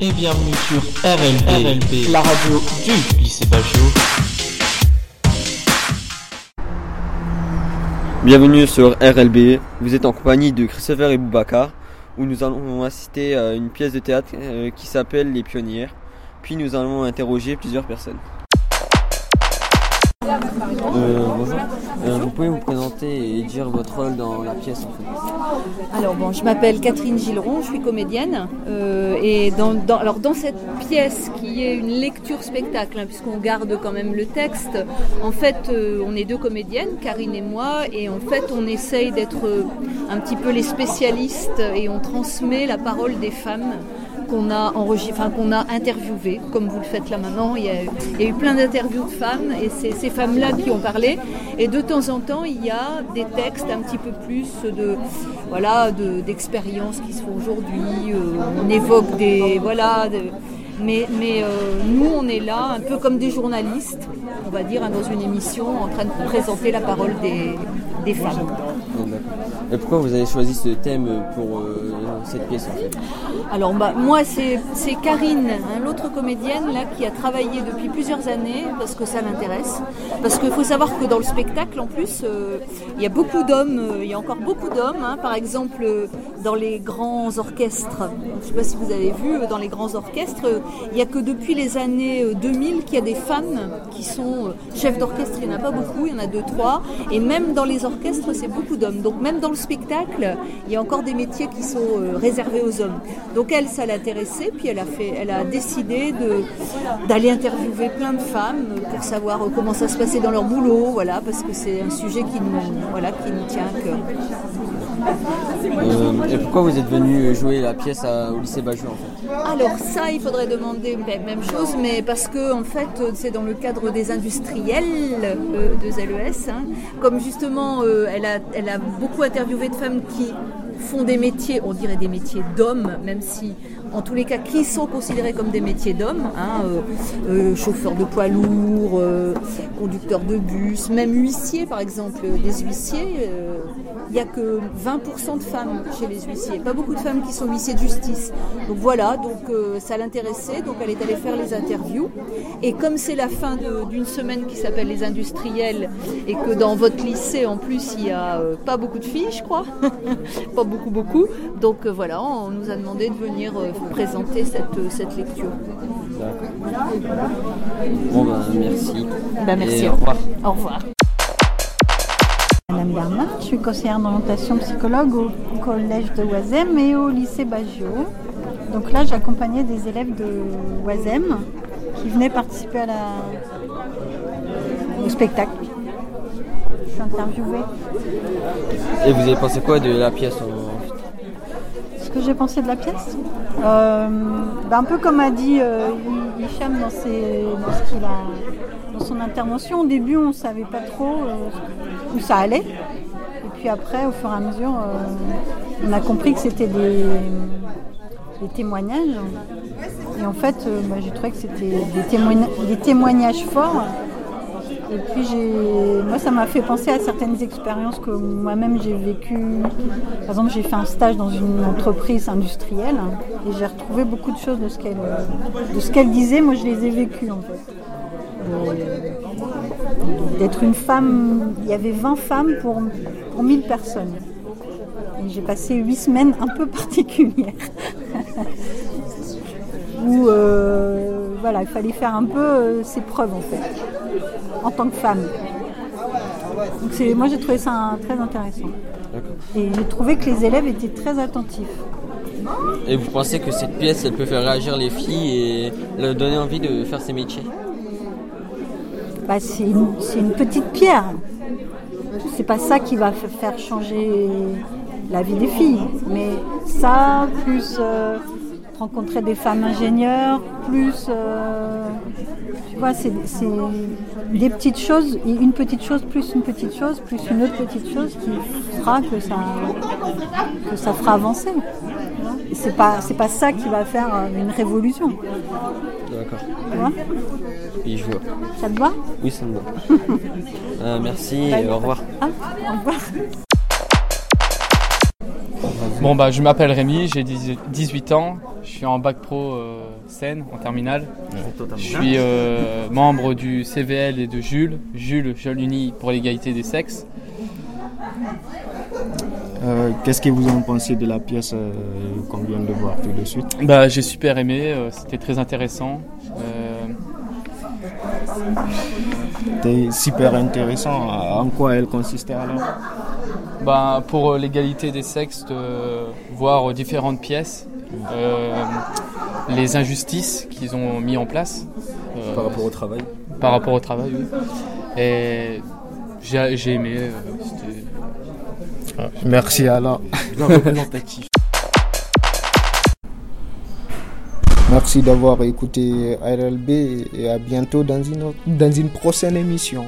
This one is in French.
et bienvenue sur RLB, la radio du lycée Bagio. Bienvenue sur RLB, vous êtes en compagnie de Christopher et Boubacar, où nous allons assister à une pièce de théâtre euh, qui s'appelle Les Pionnières, puis nous allons interroger plusieurs personnes. Euh, bonjour. Euh, vous pouvez vous présenter et dire votre rôle dans la pièce en fait. Alors bon, je m'appelle Catherine Gilleron, je suis comédienne euh, et dans, alors dans cette pièce qui est une lecture spectacle, hein, puisqu'on garde quand même le texte, en fait on est deux comédiennes, Karine et moi, et en fait on essaye d'être un petit peu les spécialistes et on transmet la parole des femmes qu'on a enfin comme vous le faites là maintenant. Il y a, eu plein d'interviews de femmes et c'est ces femmes-là qui ont parlé. Et de temps en temps, il y a des textes un petit peu plus de voilà de- d'expériences qui se font aujourd'hui. Euh, on évoque des voilà. Mais, mais euh, nous, on est là un peu comme des journalistes, on va dire, hein, dans une émission en train de présenter la parole des, des femmes. D'accord. Et pourquoi vous avez choisi ce thème pour euh, cette pièce en fait? Alors bah, moi c'est Karine, hein, l'autre comédienne là qui a travaillé depuis plusieurs années parce que ça l'intéresse. Parce qu'il faut savoir que dans le spectacle en plus euh, il y a beaucoup d'hommes, euh, il y a encore beaucoup d'hommes. hein. par exemple dans les grands orchestres, je ne sais pas si vous avez vu euh, dans les grands orchestres, euh, il n'y a que depuis les années euh, 2000 qu'il y a des femmes qui sont euh, chefs d'orchestre. Il n'y en a pas beaucoup, il y en a deux trois. Et même dans les orchestres c'est beaucoup d'hommes. Donc même dans le spectacle il y a encore des métiers qui sont euh, réservés aux hommes. Donc elle, ça l'intéressait, puis elle a, fait, elle a décidé d'aller interviewer plein de femmes euh, pour savoir euh, comment ça se passait dans leur boulot, voilà, parce que c'est un sujet qui nous, voilà, qui nous tient à cœur. Euh, Et pourquoi vous êtes venu jouer la pièce à- au lycée Bajou en fait Alors ça, il faudrait demander ben, même chose, mais parce que en fait, c'est dans le cadre des industriels euh, de ZES. hein. Comme justement, euh, elle, a, elle a beaucoup interviewé de femmes qui font des métiers, on dirait des métiers d'hommes, même si en tous les cas, qui sont considérés comme des métiers d'hommes, hein, euh, euh, chauffeur de poids lourd, euh, conducteur de bus, même huissier par exemple, des huissiers. Il n'y a que 20% de femmes chez les huissiers, pas beaucoup de femmes qui sont huissiers de justice. Donc voilà, donc euh, ça l'intéressait, donc elle est allée faire les interviews. Et comme c'est la fin d'une semaine qui s'appelle les industriels, et que dans votre lycée en plus il n'y a euh, pas beaucoup de filles, je crois, pas beaucoup beaucoup, donc euh, voilà, on nous a demandé de venir euh, présenter cette, euh, cette lecture. Bon ben merci. Ben, merci. Et au revoir. Au revoir. Madame Bernard, je suis conseillère d'orientation psychologue au collège de Oisem et au lycée Baggio. Donc là, j'accompagnais des élèves de Oisem qui venaient participer à la... au spectacle. Je suis interviewée. Et vous avez pensé quoi de la pièce Ce que j'ai pensé de la pièce? Euh, bah, Un peu comme a dit euh, Hi- Hicham dans, ses- dans ce qu'il a- dans son intervention. Au début, on ne savait pas trop euh, où ça allait. Et puis après, au fur et à mesure, euh, on a compris que c'était des, témoignages. Et en fait, euh, bah, j'ai trouvé que c'était des, des témoignages forts. Et puis moi ça m'a fait penser à certaines expériences que moi-même j'ai vécues. Par exemple, j'ai fait un stage dans une entreprise industrielle et j'ai retrouvé beaucoup de choses de ce qu'elle, de ce qu'elle disait. Moi, je les ai vécues en fait. Euh, D'être une femme, il y avait 20 femmes pour, pour 1000 personnes. Et j'ai passé 8 semaines un peu particulières. Où euh, voilà, il fallait faire un peu euh, ses preuves en fait en tant que femme. Donc c'est, moi j'ai trouvé ça un- très intéressant. D'accord. Et j'ai trouvé que les élèves étaient très attentifs. Et vous pensez que cette pièce, elle peut faire réagir les filles et leur donner envie de faire ces métiers? Bah, c'est, une, petite pierre. C'est pas ça qui va faire changer la vie des filles. Mais ça, plus euh, rencontrer des femmes ingénieurs, plus... euh, tu vois, c'est des petites choses, une petite chose plus une petite chose plus une autre petite chose qui fera que ça, que ça fera avancer. Et c'est pas, c'est pas ça qui va faire euh, une révolution. D'accord. Tu vois? Oui, je vois. ça te va? Oui, ça me va. Euh, merci et au revoir. Ah, au revoir. Bon bah je m'appelle Rémi, j'ai 18 ans, je suis en bac pro euh, Seine en terminale. Je suis euh, membre du CVL et de Jules, Jules Jeune Uni pour l'égalité des sexes. Euh, Qu'est-ce que vous en pensez de la pièce euh, qu'on vient de voir tout de suite? Bah j'ai super aimé, euh, c'était très intéressant. Euh, C'était super intéressant. En quoi elle consistait alors? Bah, pour euh, l'égalité des sexes, de voir différentes pièces, euh, les injustices qu'ils ont mis en place. euh, Par rapport au travail. par rapport au travail, oui. Et j'ai j'ai aimé. euh, c'était- Merci alors. Merci d'avoir écouté RLB et à bientôt dans une, autre- dans une prochaine émission.